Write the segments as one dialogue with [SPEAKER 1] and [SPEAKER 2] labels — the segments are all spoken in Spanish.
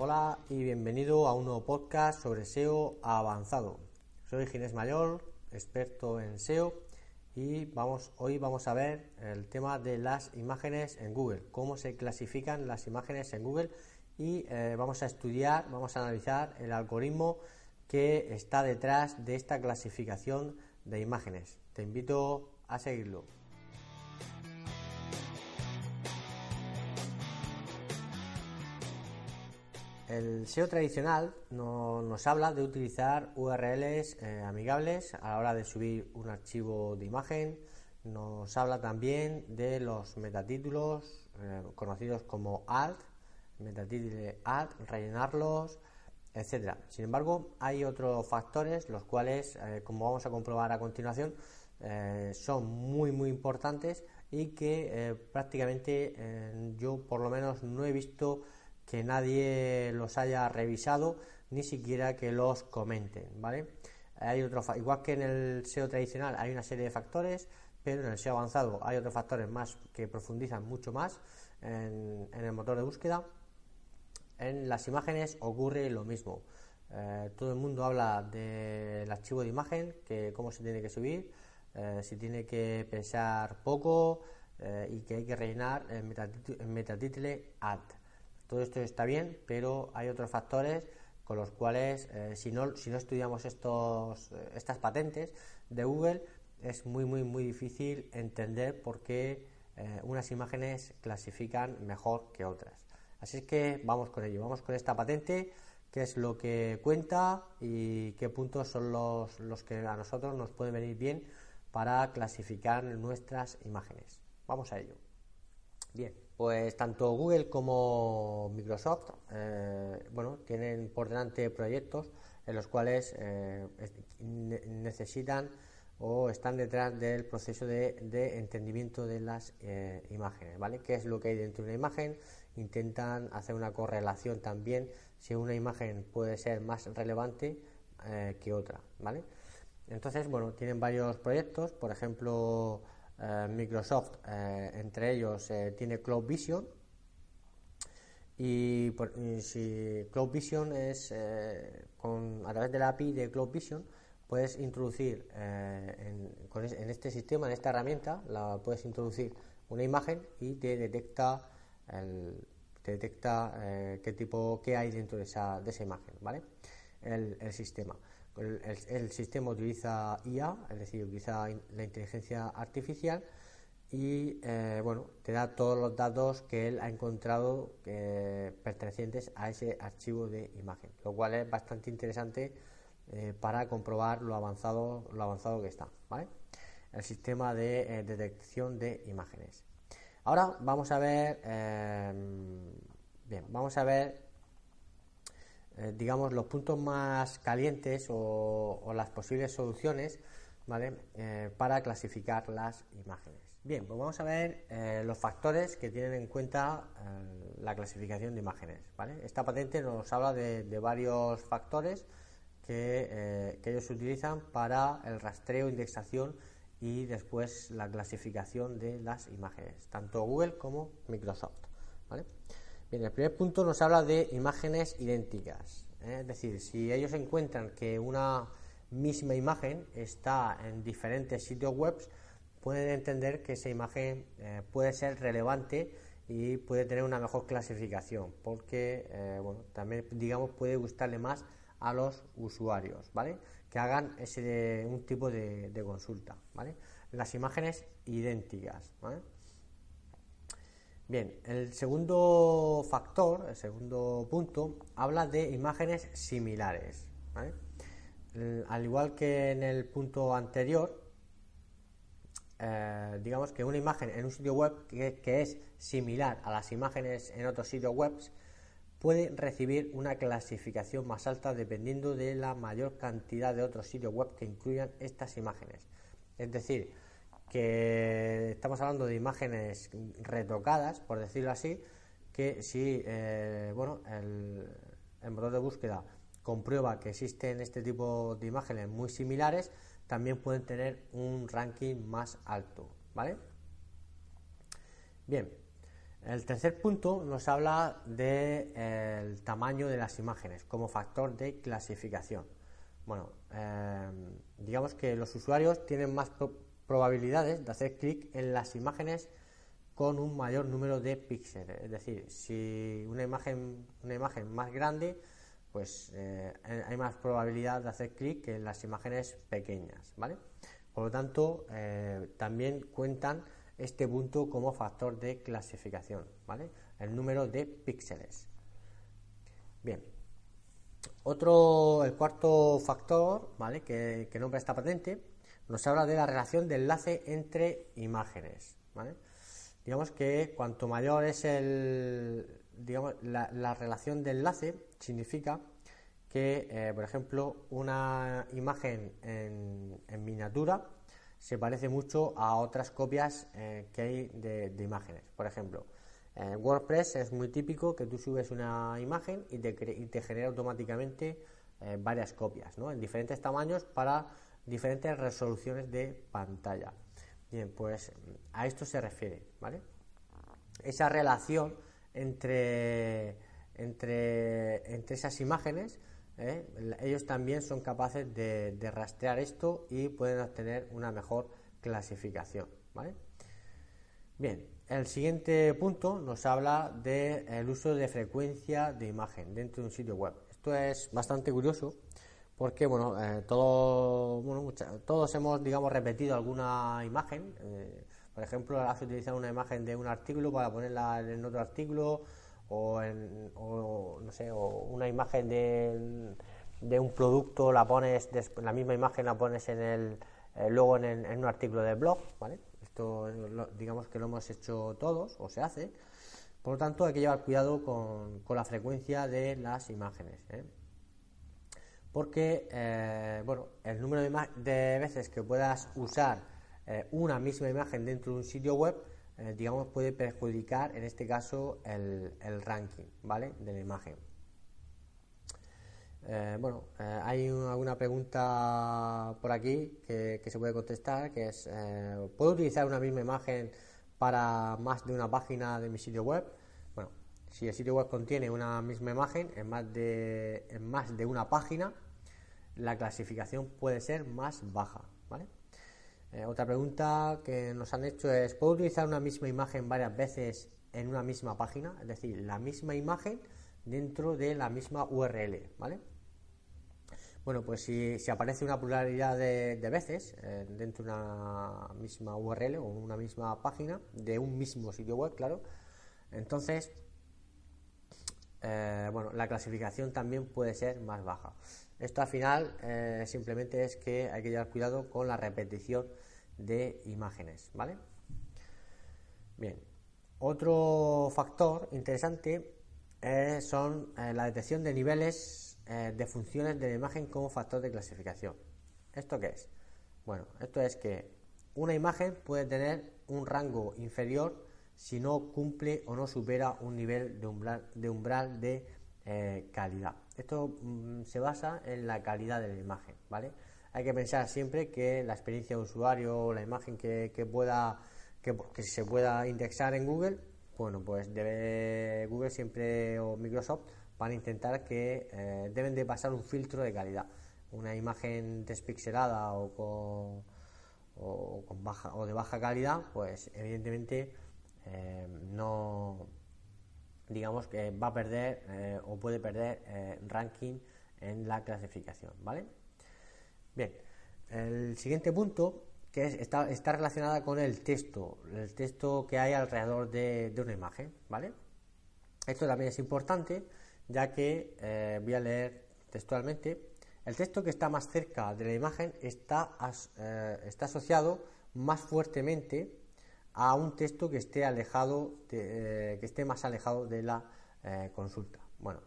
[SPEAKER 1] Hola y bienvenido a un nuevo podcast sobre SEO avanzado. Soy Ginés Mayor, experto en SEO y vamos, hoy vamos a ver el tema de las imágenes en Google, cómo se clasifican las imágenes en Google y eh, vamos a estudiar, vamos a analizar el algoritmo que está detrás de esta clasificación de imágenes. Te invito a seguirlo. El SEO tradicional nos habla de utilizar URLs eh, amigables a la hora de subir un archivo de imagen. Nos habla también de los metatítulos eh, conocidos como alt, metatítulo alt, rellenarlos, etcétera. Sin embargo, hay otros factores los cuales, eh, como vamos a comprobar a continuación, son muy muy importantes y que prácticamente yo por lo menos no he visto que nadie los haya revisado, ni siquiera que los comenten, ¿vale? Hay otro, igual que en el SEO tradicional hay una serie de factores, pero en el SEO avanzado hay otros factores más que profundizan mucho más en, el motor de búsqueda. En las imágenes ocurre lo mismo. Eh, todo el mundo habla del archivo de imagen, que cómo se tiene que subir, eh, si tiene que pesar poco eh, y que hay que rellenar el metatitle add. Todo esto está bien, pero hay otros factores con los cuales, eh, si, no, si no estudiamos estos, eh, estas patentes de Google, es muy, muy, muy difícil entender por qué eh, unas imágenes clasifican mejor que otras. Así es que vamos con ello, vamos con esta patente, qué es lo que cuenta y qué puntos son los, los que a nosotros nos pueden venir bien para clasificar nuestras imágenes. Vamos a ello. Bien, pues tanto Google como Microsoft eh, bueno, tienen por delante proyectos en los cuales eh, necesitan o están detrás del proceso de, entendimiento de las eh, imágenes, ¿vale? ¿Qué es lo que hay dentro de una imagen? Intentan hacer una correlación también si una imagen puede ser más relevante que otra, ¿vale? Entonces, bueno, tienen varios proyectos, por ejemplo, Microsoft, eh, entre ellos eh, tiene Cloud Vision. Y, si Cloud Vision es con, a través de la API de Cloud Vision, puedes introducir en, este sistema, en esta herramienta, la puedes introducir una imagen y te detecta el, te detecta qué tipo, qué hay dentro de esa, de esa imagen, ¿vale? el sistema. El, sistema utiliza IA, es decir, utiliza la inteligencia artificial y eh, bueno, te da todos los datos que él ha encontrado eh, pertenecientes a ese archivo de imagen, lo cual es bastante interesante eh, para comprobar lo avanzado, lo avanzado que está, ¿vale? El sistema de detección de imágenes. Ahora vamos a ver, bien, vamos a ver eh, digamos, los puntos más calientes o, las posibles soluciones ¿vale? Eh, para clasificar las imágenes. Bien, pues vamos a ver eh, los factores que tienen en cuenta la clasificación de imágenes. Esta patente nos habla de, varios factores que, ellos utilizan para el rastreo, indexación y después la clasificación de las imágenes, tanto Google como Microsoft. Bien, el primer punto nos habla de imágenes idénticas. ¿eh? Es decir, si ellos encuentran que una misma imagen está en diferentes sitios web, pueden entender que esa imagen eh, puede ser relevante y puede tener una mejor clasificación, porque eh, bueno, también digamos puede gustarle más a los usuarios, ¿vale? Que hagan ese un tipo de, de consulta, ¿vale? Las imágenes idénticas, ¿vale? Bien, el segundo factor, el segundo punto, habla de imágenes similares. al igual que en el punto anterior, eh, digamos que una imagen en un sitio web que, es similar a las imágenes en otros sitios web puede recibir una clasificación más alta dependiendo de la mayor cantidad de otros sitios web que incluyan estas imágenes. Es decir, que estamos hablando de imágenes retocadas, por decirlo así, que si eh, bueno, el, motor de búsqueda comprueba que existen este tipo de imágenes muy similares, también pueden tener un ranking más alto, ¿vale? Bien, El tercer punto nos habla del tamaño de las imágenes como factor de clasificación. Bueno, eh, digamos que los usuarios tienen más probabilidades de hacer clic en las imágenes con un mayor número de píxeles. Es decir, si una imagen, una imagen más grande, pues eh, hay más probabilidad de hacer clic en las imágenes pequeñas, ¿vale? Por lo tanto, eh, también cuentan este punto como factor de clasificación, ¿vale? El número de píxeles. Bien. Otro, el cuarto factor, ¿vale? Que, que nombra esta patente, nos habla de la relación de enlace entre imágenes. Digamos que cuanto mayor es el, digamos, la, relación de enlace, significa que, eh, por ejemplo, una imagen en, en miniatura se parece mucho a otras copias eh, que hay de, imágenes. Por ejemplo, en WordPress es muy típico que tú subes una imagen y te, genera automáticamente eh, varias copias, ¿no? En diferentes tamaños para diferentes resoluciones de pantalla. Bien, pues a esto se refiere, ¿vale? Esa relación entre, entre, entre esas imágenes ¿eh? ellos también son capaces de, rastrear esto y pueden obtener una mejor clasificación. Bien, el siguiente punto nos habla del uso de frecuencia de imagen dentro de un sitio web. Esto es bastante curioso porque bueno, eh, todos hemos digamos repetido alguna imagen. Eh, por ejemplo, has utilizado una imagen de un artículo para ponerla en otro artículo o, en, no sé, o una imagen de, de, un producto, la pones, la misma imagen la pones en el, eh, luego en, un artículo de blog, ¿vale? Esto digamos que lo hemos hecho todos o se hace. Por lo tanto, hay que llevar cuidado con, con la frecuencia de las imágenes. Porque, eh, bueno, el número de, veces que puedas usar una misma imagen dentro de un sitio web eh, digamos, puede perjudicar en este caso el, ranking, ¿vale? De la imagen. Eh, bueno, eh, hay alguna pregunta por aquí que, se puede contestar, que es, ¿puedo utilizar una misma imagen para más de una página de mi sitio web? Si el sitio web contiene una misma imagen en más de, en más de una página, la clasificación puede ser más baja. Eh, otra pregunta que nos han hecho es, ¿puedo utilizar una misma imagen varias veces en una misma página? Es decir, la misma imagen dentro de la misma URL. Bueno, pues si, aparece una pluralidad de, veces eh, dentro de una misma URL o una misma página de un mismo sitio web, claro, entonces, eh, bueno, la clasificación también puede ser más baja. Esto al final eh, simplemente es que hay que llevar cuidado con la repetición de imágenes, ¿vale? Bien, otro factor interesante eh, son la detección de niveles de funciones de la imagen como factor de clasificación. ¿Esto qué es? Bueno, esto es que una imagen puede tener un rango inferior si no cumple o no supera un nivel de umbral de, umbral de calidad. Esto mm, se basa en la calidad de la imagen, ¿vale? Hay que pensar siempre que la experiencia de usuario o la imagen que, pueda que, se pueda indexar en Google, bueno, pues debe Google siempre o Microsoft van a intentar que eh, deben de pasar un filtro de calidad. Una imagen despixelada o con, o con baja o de baja calidad, pues evidentemente eh, no digamos que va a perder eh, o puede perder eh, ranking en la clasificación, ¿vale? Bien, el siguiente punto que está, está relacionada con el texto, el texto que hay alrededor de, una imagen, ¿vale? Esto también es importante, ya que voy a leer textualmente. El texto que está más cerca de la imagen está, está asociado más fuertemente a un texto que esté alejado, eh, que esté más alejado de la eh, consulta. Bueno,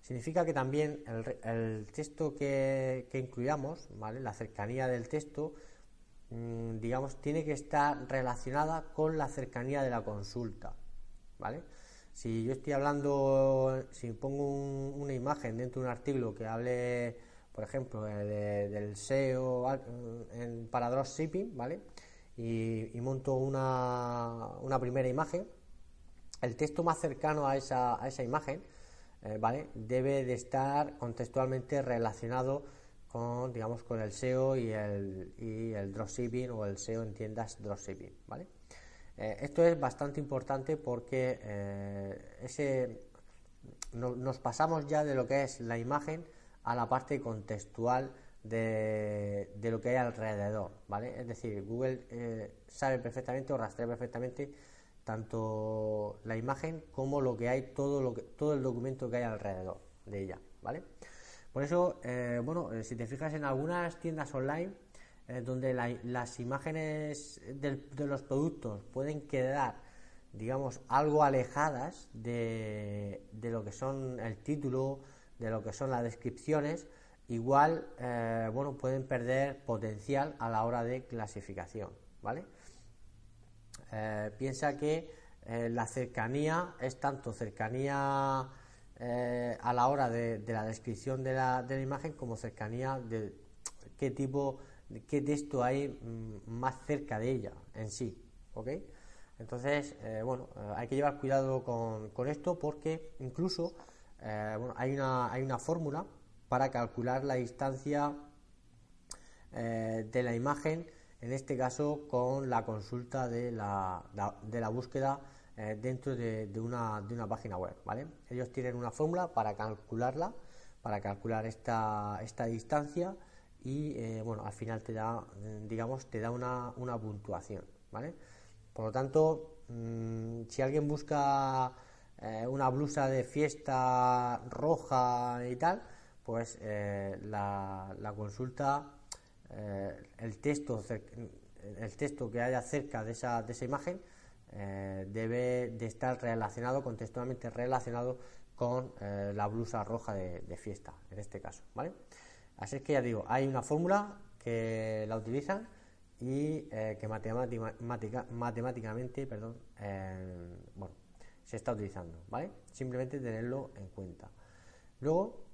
[SPEAKER 1] significa que también el, texto que, incluyamos, ¿vale? la cercanía del texto, mm, digamos, tiene que estar relacionada con la cercanía de la consulta, ¿vale? Si yo estoy hablando, si pongo una imagen dentro de un artículo que hable, por ejemplo, del SEO en, para dropshipping, ¿vale? Y, monto una, primera imagen, el texto más cercano a esa, a esa imagen, eh, ¿vale? Debe de estar contextualmente relacionado con, digamos, con el SEO y el, y el dropshipping o el SEO en tiendas dropshipping, ¿vale? Eh, esto es bastante importante porque eh, ese, nos pasamos ya de lo que es la imagen a la parte contextual de, lo que hay alrededor, ¿vale? Es decir, Google sabe perfectamente o rastrea perfectamente tanto la imagen como lo que hay, todo, lo que, todo el documento que hay alrededor de ella, ¿vale? Por eso, eh, bueno, eh, si te fijas en algunas tiendas online, eh, donde las imágenes de los productos pueden quedar, digamos, algo alejadas de, de, lo que son el título, de lo que son las descripciones, igual, bueno, pueden perder potencial a la hora de clasificación, ¿vale? Eh, piensa que eh, la cercanía es tanto cercanía eh, a la hora de, la descripción de la, de la, imagen como cercanía de qué tipo, de qué texto hay mm, más cerca de ella en sí. ¿Ok? Entonces, bueno, hay que llevar cuidado con, con esto porque incluso bueno, hay, una, hay una fórmula para calcular la distancia de la imagen en este caso con la consulta de la, de la búsqueda eh, dentro de, una, de, una, página web. ¿vale? Ellos tienen una fórmula para calcularla, para calcular esta, esta distancia y eh, bueno, al final te da, digamos, te da una, una puntuación. ¿vale? Por lo tanto, mm, si alguien busca eh, una blusa de fiesta roja y tal, pues la, la consulta eh, el, texto, el texto que haya cerca de esa, de esa imagen eh, debe de estar relacionado, contextualmente relacionado con eh, la blusa roja de, fiesta, en este caso, ¿vale? Así es que ya digo, hay una fórmula que la utilizan y que matemáticamente, perdón, bueno, se está utilizando, ¿vale? Simplemente tenerlo en cuenta. Luego,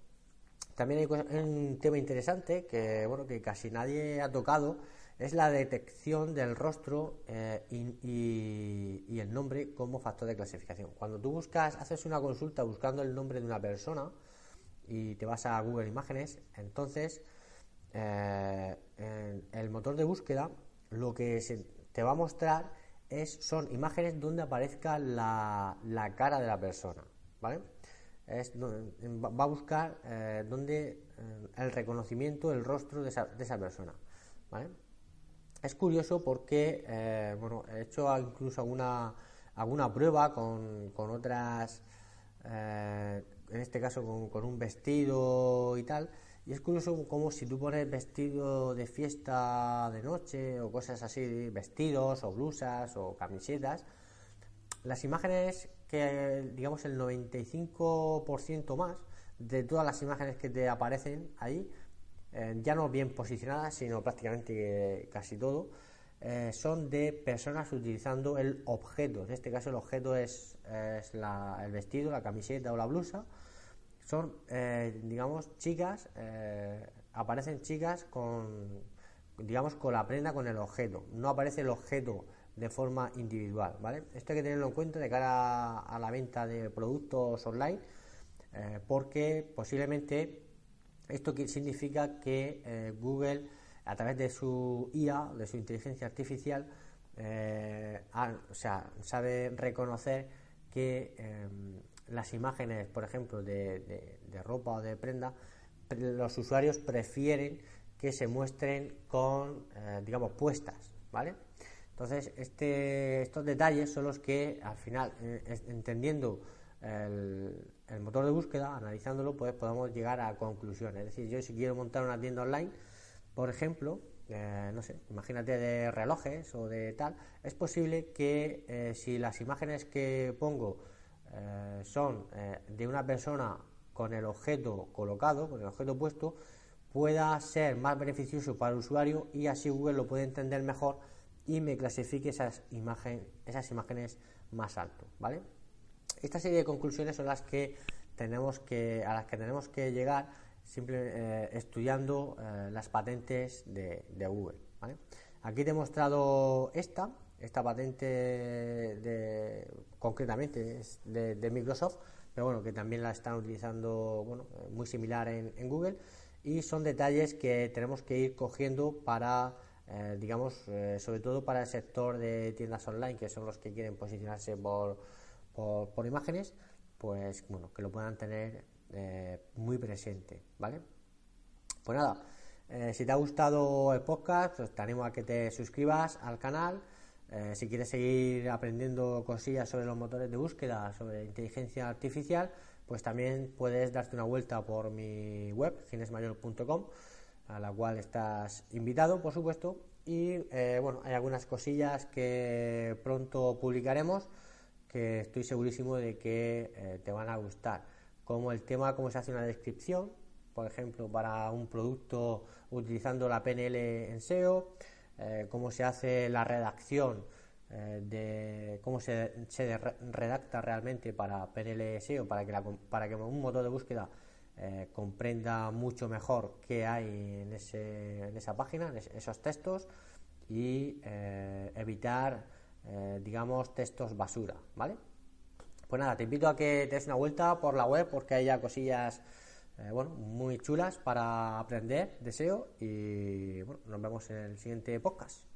[SPEAKER 1] también hay un tema interesante que, bueno, que casi nadie ha tocado, es la detección del rostro eh, y, el nombre como factor de clasificación. Cuando tú buscas, haces una consulta buscando el nombre de una persona y te vas a Google Imágenes, entonces eh, el motor de búsqueda lo que te va a mostrar es, son imágenes donde aparezca la, la cara de la persona, ¿vale? Va a buscar eh, donde eh, el reconocimiento, el rostro de esa, de esa persona. Es curioso porque eh, bueno, he hecho incluso alguna, alguna prueba con, con otras, en este caso con, con, un vestido y tal, y es curioso como si tú pones vestido de fiesta de noche o cosas así, vestidos o blusas o camisetas, las imágenes que, digamos, el 95% más de todas las imágenes que te aparecen ahí, eh, ya no bien posicionadas, sino prácticamente casi todo, eh, son de personas utilizando el objeto. En este caso el objeto es, el vestido, la camiseta o la blusa. Son, eh, digamos, chicas, aparecen chicas con, digamos, con la prenda, con el objeto. No aparece el objeto de forma individual, ¿vale? Esto hay que tenerlo en cuenta de cara a la venta de productos online, eh, porque posiblemente esto significa que eh, Google, a través de su IA, de su inteligencia artificial, eh, o sea, sabe reconocer que las imágenes, por ejemplo, de, de ropa o de prenda, los usuarios prefieren que se muestren con, digamos, puestas, ¿vale? Entonces, este, estos detalles son los que al final, eh, entendiendo el, motor de búsqueda, analizándolo, pues podemos llegar a conclusiones. Es decir, yo si quiero montar una tienda online, por ejemplo, eh, no sé, imagínate de relojes o de tal, es posible que eh, si las imágenes que pongo son de una persona con el objeto colocado, con el objeto puesto, pueda ser más beneficioso para el usuario y así Google lo puede entender mejor y me clasifique esas, imagen, esas imágenes más alto, ¿vale? Esta serie de conclusiones son las que tenemos que, a las que tenemos que llegar simple, eh, estudiando eh, las patentes de, Google, ¿vale? Aquí te he mostrado esta, esta patente concretamente es de, Microsoft, pero bueno, que también la están utilizando bueno, muy similar en, Google y son detalles que tenemos que ir cogiendo para, eh, digamos, eh, sobre todo para el sector de tiendas online, que son los que quieren posicionarse por, por, imágenes, pues bueno, que lo puedan tener eh, muy presente, ¿vale? Pues nada, si te ha gustado el podcast, pues te animo a que te suscribas al canal si quieres seguir aprendiendo cosillas sobre los motores de búsqueda, sobre inteligencia artificial, pues también puedes darte una vuelta por mi web, ginesmayor.com, a la cual estás invitado, por supuesto. Y eh, bueno, hay algunas cosillas que pronto publicaremos que estoy segurísimo de que eh, te van a gustar, como el tema cómo se hace una descripción, por ejemplo, para un producto utilizando la PNL en SEO eh, cómo se hace la redacción eh, de cómo se, redacta realmente para PNL SEO, para que, para que un motor de búsqueda eh, comprenda mucho mejor qué hay en, esa página, en esos textos y evitar, digamos, textos basura, ¿vale? Pues nada, te invito a que te des una vuelta por la web porque hay ya cosillas eh, bueno, muy chulas para aprender deseo y bueno, nos vemos en el siguiente podcast.